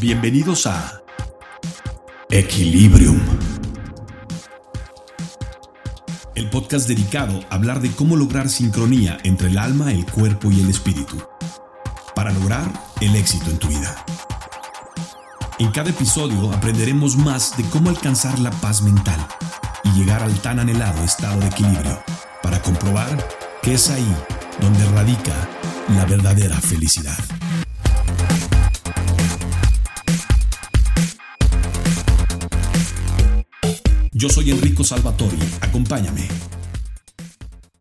Bienvenidos a Equilibrium. El podcast dedicado a hablar de cómo lograr sincronía entre el alma, el cuerpo y el espíritu para lograr el éxito en tu vida. En cada episodio aprenderemos más de cómo alcanzar la paz mental y llegar al tan anhelado estado de equilibrio para comprobar que es ahí donde radica la verdadera felicidad. Yo soy Enrico Salvatori, acompáñame